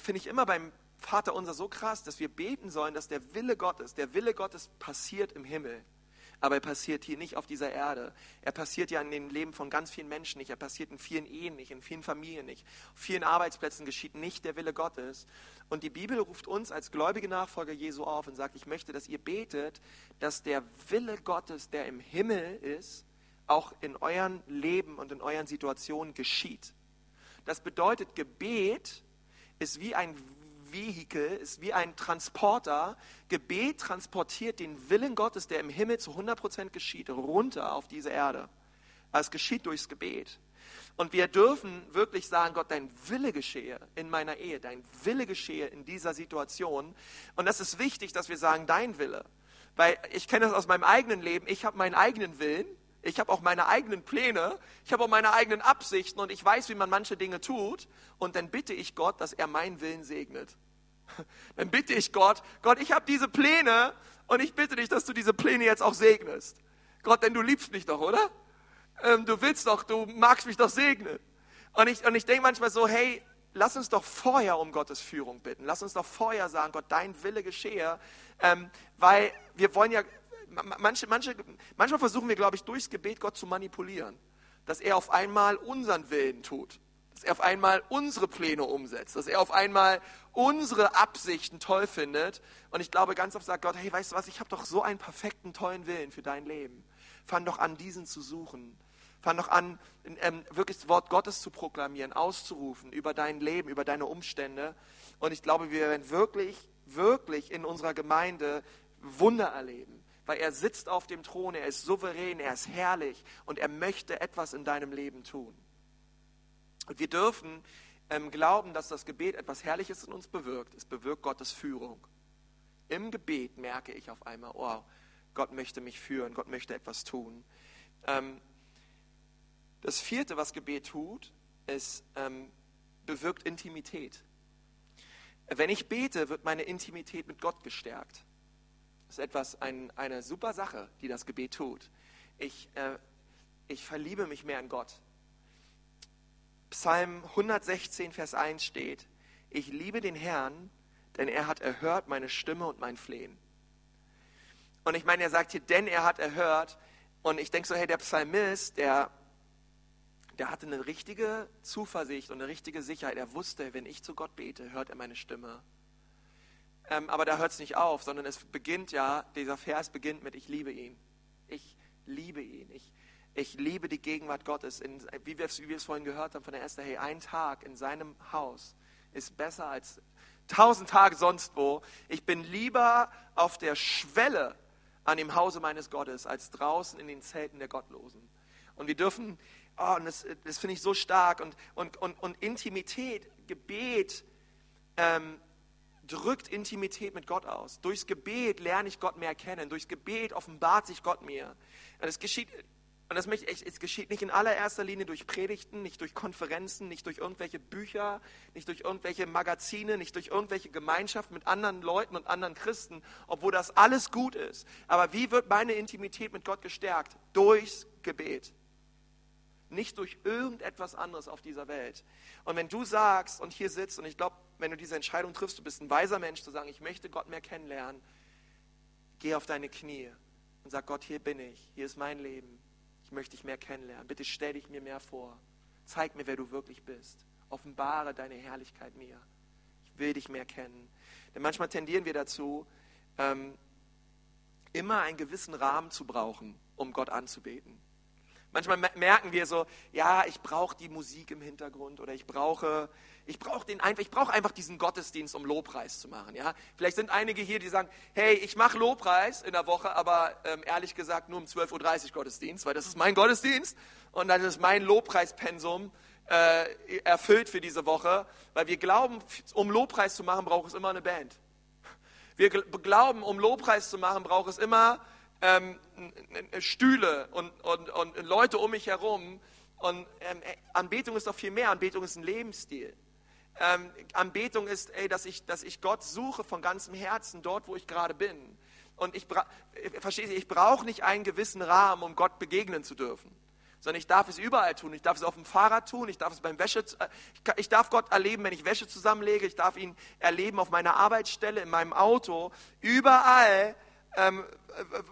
finde ich immer beim Vaterunser so krass, dass wir beten sollen, dass der Wille Gottes, der Wille Gottes passiert im Himmel aber er passiert hier nicht auf dieser Erde. Er passiert ja in den Leben von ganz vielen Menschen nicht. Er passiert in vielen Ehen nicht, in vielen Familien nicht. Auf vielen Arbeitsplätzen geschieht nicht der Wille Gottes. Und die Bibel ruft uns als gläubige Nachfolger Jesu auf und sagt, ich möchte, dass ihr betet, dass der Wille Gottes, der im Himmel ist, auch in euren Leben und in euren Situationen geschieht. Das bedeutet, Gebet ist wie ein Vehikel, ist wie ein Transporter. Gebet transportiert den Willen Gottes, der im Himmel zu 100% geschieht, runter auf diese Erde. Es geschieht durchs Gebet. Und wir dürfen wirklich sagen, Gott, dein Wille geschehe in meiner Ehe, dein Wille geschehe in dieser Situation. Und das ist wichtig, dass wir sagen, dein Wille. Weil ich kenne das aus meinem eigenen Leben, ich habe meinen eigenen Willen ich habe auch meine eigenen Pläne, ich habe auch meine eigenen Absichten und ich weiß, wie man manche Dinge tut. Und dann bitte ich Gott, dass er meinen Willen segnet. Dann bitte ich Gott, Gott, ich habe diese Pläne und ich bitte dich, dass du diese Pläne jetzt auch segnest. Gott, denn du liebst mich doch, oder? Ähm, du willst doch, du magst mich doch segnen. Und ich, und ich denke manchmal so, hey, lass uns doch vorher um Gottes Führung bitten. Lass uns doch vorher sagen, Gott, dein Wille geschehe. Ähm, weil wir wollen ja, manche, manche, manchmal versuchen wir, glaube ich, durchs Gebet Gott zu manipulieren, dass er auf einmal unseren Willen tut, dass er auf einmal unsere Pläne umsetzt, dass er auf einmal unsere Absichten toll findet. Und ich glaube, ganz oft sagt Gott, hey, weißt du was, ich habe doch so einen perfekten, tollen Willen für dein Leben. Fang doch an, diesen zu suchen. Fang doch an, ähm, wirklich das Wort Gottes zu proklamieren, auszurufen über dein Leben, über deine Umstände. Und ich glaube, wir werden wirklich, wirklich in unserer Gemeinde Wunder erleben weil er sitzt auf dem Thron, er ist souverän, er ist herrlich und er möchte etwas in deinem Leben tun. Und wir dürfen ähm, glauben, dass das Gebet etwas Herrliches in uns bewirkt. Es bewirkt Gottes Führung. Im Gebet merke ich auf einmal, oh, Gott möchte mich führen, Gott möchte etwas tun. Ähm, das vierte, was Gebet tut, ist, ähm, bewirkt Intimität. Wenn ich bete, wird meine Intimität mit Gott gestärkt. Ist etwas, ein, eine super Sache, die das Gebet tut. Ich, äh, ich verliebe mich mehr in Gott. Psalm 116, Vers 1 steht, ich liebe den Herrn, denn er hat erhört meine Stimme und mein Flehen. Und ich meine, er sagt hier, denn er hat erhört. Und ich denke so, hey, der Psalmist, der, der hatte eine richtige Zuversicht und eine richtige Sicherheit. Er wusste, wenn ich zu Gott bete, hört er meine Stimme. Ähm, aber da hört es nicht auf, sondern es beginnt ja, dieser Vers beginnt mit, ich liebe ihn. Ich liebe ihn. Ich, ich liebe die Gegenwart Gottes. In, wie wir es vorhin gehört haben von der Esther, hey, ein Tag in seinem Haus ist besser als tausend Tage sonst wo. Ich bin lieber auf der Schwelle an dem Hause meines Gottes als draußen in den Zelten der Gottlosen. Und wir dürfen, oh, und das, das finde ich so stark, und, und, und, und Intimität, Gebet, ähm, drückt Intimität mit Gott aus. Durchs Gebet lerne ich Gott mehr kennen. Durchs Gebet offenbart sich Gott mir. Und es geschieht, und das möchte ich, es geschieht nicht in allererster Linie durch Predigten, nicht durch Konferenzen, nicht durch irgendwelche Bücher, nicht durch irgendwelche Magazine, nicht durch irgendwelche Gemeinschaften mit anderen Leuten und anderen Christen, obwohl das alles gut ist. Aber wie wird meine Intimität mit Gott gestärkt? Durchs Gebet nicht durch irgendetwas anderes auf dieser Welt. Und wenn du sagst und hier sitzt, und ich glaube, wenn du diese Entscheidung triffst, du bist ein weiser Mensch zu sagen, ich möchte Gott mehr kennenlernen, geh auf deine Knie und sag, Gott, hier bin ich, hier ist mein Leben, ich möchte dich mehr kennenlernen. Bitte stell dich mir mehr vor. Zeig mir, wer du wirklich bist. Offenbare deine Herrlichkeit mir. Ich will dich mehr kennen. Denn manchmal tendieren wir dazu, ähm, immer einen gewissen Rahmen zu brauchen, um Gott anzubeten. Manchmal merken wir so, ja, ich brauche die Musik im Hintergrund oder ich brauche, ich brauche den einfach, ich brauche einfach diesen Gottesdienst, um Lobpreis zu machen. Ja, vielleicht sind einige hier, die sagen, hey, ich mache Lobpreis in der Woche, aber ähm, ehrlich gesagt nur um 12:30 Uhr Gottesdienst, weil das ist mein Gottesdienst und dann ist mein Lobpreispensum äh, erfüllt für diese Woche, weil wir glauben, um Lobpreis zu machen, braucht es immer eine Band. Wir glauben, um Lobpreis zu machen, braucht es immer ähm, Stühle und, und, und Leute um mich herum. Und ähm, Anbetung ist doch viel mehr. Anbetung ist ein Lebensstil. Ähm, Anbetung ist, ey, dass, ich, dass ich Gott suche von ganzem Herzen dort, wo ich gerade bin. Und ich, äh, verstehe, ich brauche nicht einen gewissen Rahmen, um Gott begegnen zu dürfen. Sondern ich darf es überall tun. Ich darf es auf dem Fahrrad tun. Ich darf es beim Wäsche, äh, ich darf Gott erleben, wenn ich Wäsche zusammenlege. Ich darf ihn erleben auf meiner Arbeitsstelle, in meinem Auto. Überall ähm,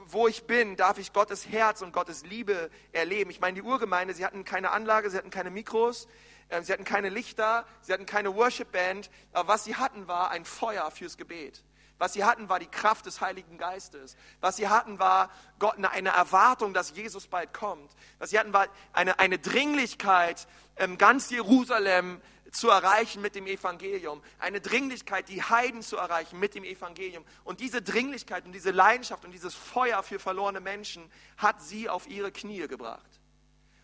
wo ich bin, darf ich Gottes Herz und Gottes Liebe erleben. Ich meine, die Urgemeinde, sie hatten keine Anlage, sie hatten keine Mikros, äh, sie hatten keine Lichter, sie hatten keine Worship-Band, aber was sie hatten, war ein Feuer fürs Gebet. Was sie hatten, war die Kraft des Heiligen Geistes. Was sie hatten, war Gott eine Erwartung, dass Jesus bald kommt. Was sie hatten, war eine, eine Dringlichkeit, ähm, ganz Jerusalem zu erreichen mit dem Evangelium. Eine Dringlichkeit, die Heiden zu erreichen mit dem Evangelium. Und diese Dringlichkeit und diese Leidenschaft und dieses Feuer für verlorene Menschen hat sie auf ihre Knie gebracht.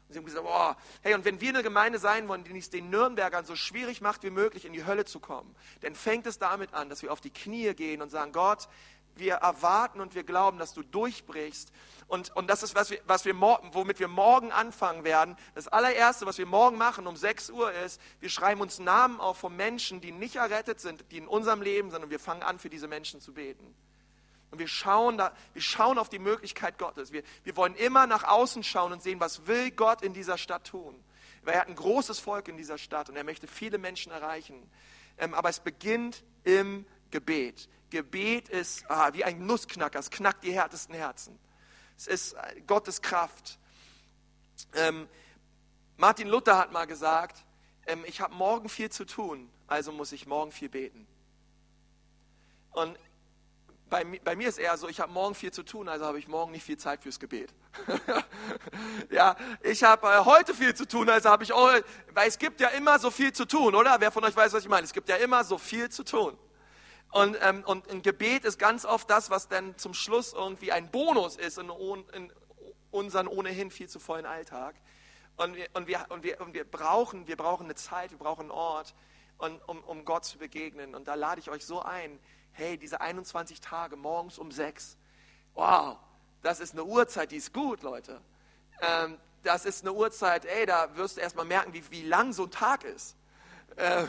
Und sie haben gesagt, oh, hey, und wenn wir eine Gemeinde sein wollen, die es den Nürnbergern so schwierig macht wie möglich, in die Hölle zu kommen, dann fängt es damit an, dass wir auf die Knie gehen und sagen, Gott, wir erwarten und wir glauben, dass du durchbrichst. Und, und das ist, was wir, was wir, womit wir morgen anfangen werden. Das allererste, was wir morgen machen um 6 Uhr ist, wir schreiben uns Namen auf von Menschen, die nicht errettet sind, die in unserem Leben sind, und wir fangen an, für diese Menschen zu beten. Und wir schauen, da, wir schauen auf die Möglichkeit Gottes. Wir, wir wollen immer nach außen schauen und sehen, was will Gott in dieser Stadt tun. Weil er hat ein großes Volk in dieser Stadt und er möchte viele Menschen erreichen. Ähm, aber es beginnt im Gebet. Gebet ist ah, wie ein Nussknacker, es knackt die härtesten Herzen. Es ist äh, Gottes Kraft. Ähm, Martin Luther hat mal gesagt, ähm, ich habe morgen viel zu tun, also muss ich morgen viel beten. Und bei, bei mir ist eher so, ich habe morgen viel zu tun, also habe ich morgen nicht viel Zeit fürs Gebet. ja, ich habe äh, heute viel zu tun, also habe ich, oh, weil es gibt ja immer so viel zu tun, oder? Wer von euch weiß, was ich meine? Es gibt ja immer so viel zu tun. Und, ähm, und ein Gebet ist ganz oft das, was dann zum Schluss irgendwie ein Bonus ist in, in unseren ohnehin viel zu vollen Alltag. Und wir, und wir, und wir, und wir, brauchen, wir brauchen eine Zeit, wir brauchen einen Ort, und, um, um Gott zu begegnen. Und da lade ich euch so ein, hey, diese 21 Tage morgens um sechs, wow, das ist eine Uhrzeit, die ist gut, Leute. Ähm, das ist eine Uhrzeit, ey, da wirst du erstmal merken, wie, wie lang so ein Tag ist. Äh,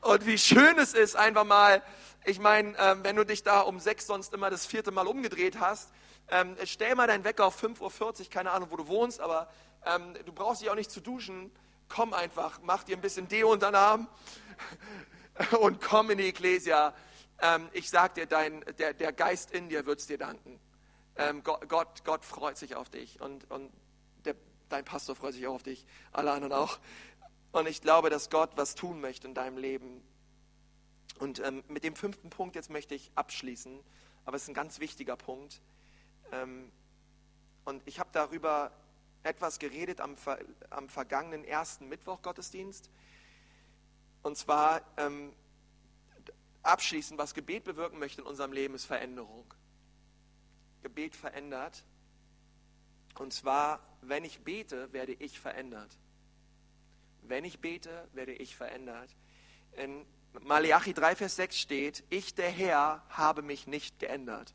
und wie schön es ist, einfach mal ich meine, ähm, wenn du dich da um sechs sonst immer das vierte Mal umgedreht hast, ähm, stell mal deinen Wecker auf 5.40 Uhr, keine Ahnung, wo du wohnst, aber ähm, du brauchst dich auch nicht zu duschen. Komm einfach, mach dir ein bisschen Deo unter den Arm und komm in die Ecclesia. Ähm, ich sag dir, dein, der, der Geist in dir wird es dir danken. Ähm, Gott, Gott, Gott, freut sich auf dich und, und der, dein Pastor freut sich auch auf dich, alle anderen auch. Und ich glaube, dass Gott was tun möchte in deinem Leben. Und ähm, mit dem fünften Punkt jetzt möchte ich abschließen, aber es ist ein ganz wichtiger Punkt. Ähm, und ich habe darüber etwas geredet am, am vergangenen ersten Mittwoch Gottesdienst. Und zwar ähm, abschließend, was Gebet bewirken möchte in unserem Leben, ist Veränderung. Gebet verändert. Und zwar, wenn ich bete, werde ich verändert. Wenn ich bete, werde ich verändert. In Malachi 3, Vers 6 steht, ich, der Herr, habe mich nicht geändert.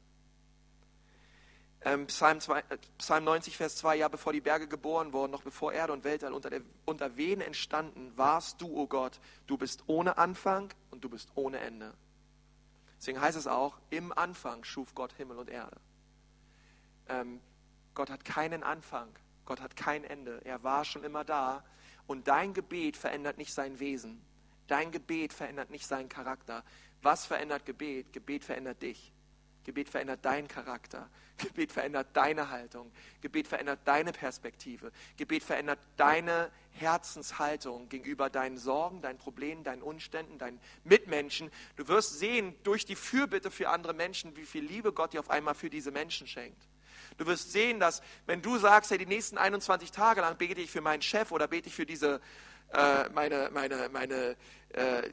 Ähm, Psalm, 2, äh, Psalm 90, Vers 2, ja, bevor die Berge geboren wurden, noch bevor Erde und Weltall unter, der, unter wen entstanden, warst du, o oh Gott, du bist ohne Anfang und du bist ohne Ende. Deswegen heißt es auch, im Anfang schuf Gott Himmel und Erde. Ähm, Gott hat keinen Anfang, Gott hat kein Ende. Er war schon immer da und dein Gebet verändert nicht sein Wesen. Dein Gebet verändert nicht seinen Charakter. Was verändert Gebet? Gebet verändert dich. Gebet verändert deinen Charakter. Gebet verändert deine Haltung. Gebet verändert deine Perspektive. Gebet verändert deine Herzenshaltung gegenüber deinen Sorgen, deinen Problemen, deinen Umständen, deinen Mitmenschen. Du wirst sehen durch die Fürbitte für andere Menschen, wie viel Liebe Gott dir auf einmal für diese Menschen schenkt. Du wirst sehen, dass wenn du sagst, hey, die nächsten 21 Tage lang bete ich für meinen Chef oder bete ich für diese äh, meine, meine, meine äh,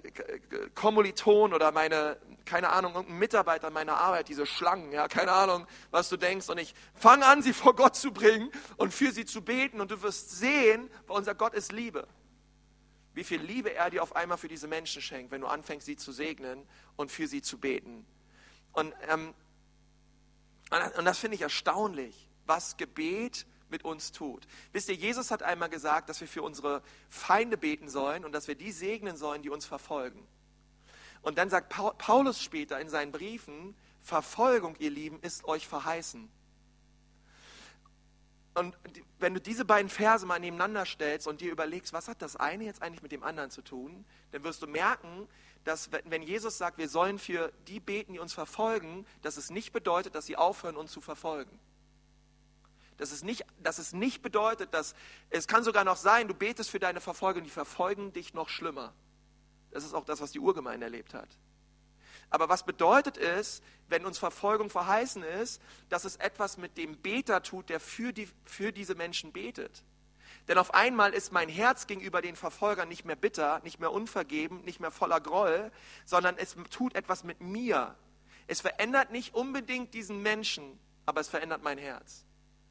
Kommilitonen oder meine, keine Ahnung, irgendein Mitarbeiter meiner Arbeit, diese Schlangen, ja, keine Ahnung, was du denkst. Und ich fange an, sie vor Gott zu bringen und für sie zu beten. Und du wirst sehen, weil unser Gott ist Liebe. Wie viel Liebe er dir auf einmal für diese Menschen schenkt, wenn du anfängst, sie zu segnen und für sie zu beten. Und, ähm, und das finde ich erstaunlich, was Gebet mit uns tut. Wisst ihr, Jesus hat einmal gesagt, dass wir für unsere Feinde beten sollen und dass wir die segnen sollen, die uns verfolgen. Und dann sagt Paulus später in seinen Briefen, Verfolgung, ihr Lieben, ist euch verheißen. Und wenn du diese beiden Verse mal nebeneinander stellst und dir überlegst, was hat das eine jetzt eigentlich mit dem anderen zu tun, dann wirst du merken, dass wenn Jesus sagt, wir sollen für die beten, die uns verfolgen, dass es nicht bedeutet, dass sie aufhören, uns zu verfolgen. Dass es, nicht, dass es nicht bedeutet, dass es kann sogar noch sein, du betest für deine Verfolger und die verfolgen dich noch schlimmer. Das ist auch das, was die Urgemeinde erlebt hat. Aber was bedeutet es, wenn uns Verfolgung verheißen ist, dass es etwas mit dem Beter tut, der für, die, für diese Menschen betet? Denn auf einmal ist mein Herz gegenüber den Verfolgern nicht mehr bitter, nicht mehr unvergeben, nicht mehr voller Groll, sondern es tut etwas mit mir. Es verändert nicht unbedingt diesen Menschen, aber es verändert mein Herz.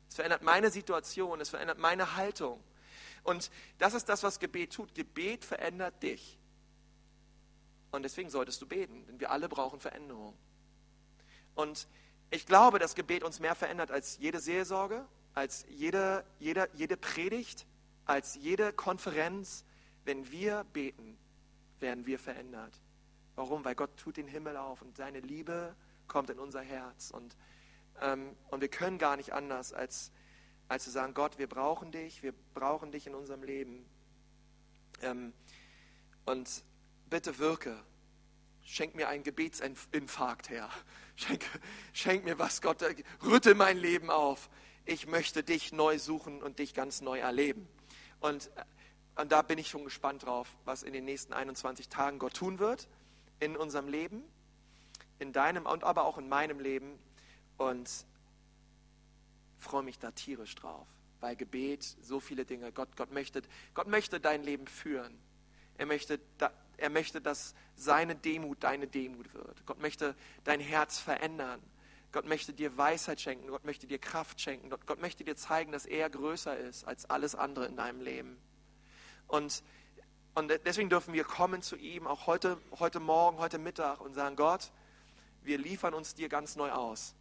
Es verändert meine Situation, es verändert meine Haltung. Und das ist das, was Gebet tut. Gebet verändert dich. Und deswegen solltest du beten, denn wir alle brauchen Veränderung. Und ich glaube, dass Gebet uns mehr verändert als jede Seelsorge, als jede, jede, jede Predigt, als jede Konferenz. Wenn wir beten, werden wir verändert. Warum? Weil Gott tut den Himmel auf und seine Liebe kommt in unser Herz. Und ähm, und wir können gar nicht anders, als, als zu sagen, Gott, wir brauchen dich, wir brauchen dich in unserem Leben. Ähm, und bitte wirke. Schenk mir einen Gebetsinfarkt her. Schenk, schenk mir was, Gott. Rüttel mein Leben auf. Ich möchte dich neu suchen und dich ganz neu erleben. Und, und da bin ich schon gespannt drauf, was in den nächsten 21 Tagen Gott tun wird in unserem Leben, in deinem und aber auch in meinem Leben und freue mich da tierisch drauf, weil Gebet so viele Dinge, Gott, Gott, möchte, Gott möchte dein Leben führen. Er möchte, er möchte, dass seine Demut deine Demut wird. Gott möchte dein Herz verändern. Gott möchte dir Weisheit schenken. Gott möchte dir Kraft schenken. Gott, möchte dir zeigen, dass er größer ist als alles andere in deinem Leben. Und, und deswegen dürfen wir kommen zu ihm, auch heute, heute Morgen, heute Mittag und sagen, Gott, wir liefern uns dir ganz neu aus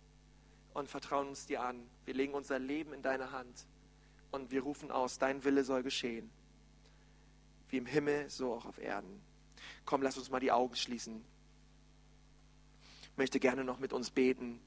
und vertrauen uns dir an. Wir legen unser Leben in deine Hand und wir rufen aus, dein Wille soll geschehen. Wie im Himmel, so auch auf Erden. Komm, lass uns mal die Augen schließen. Ich möchte gerne noch mit uns beten.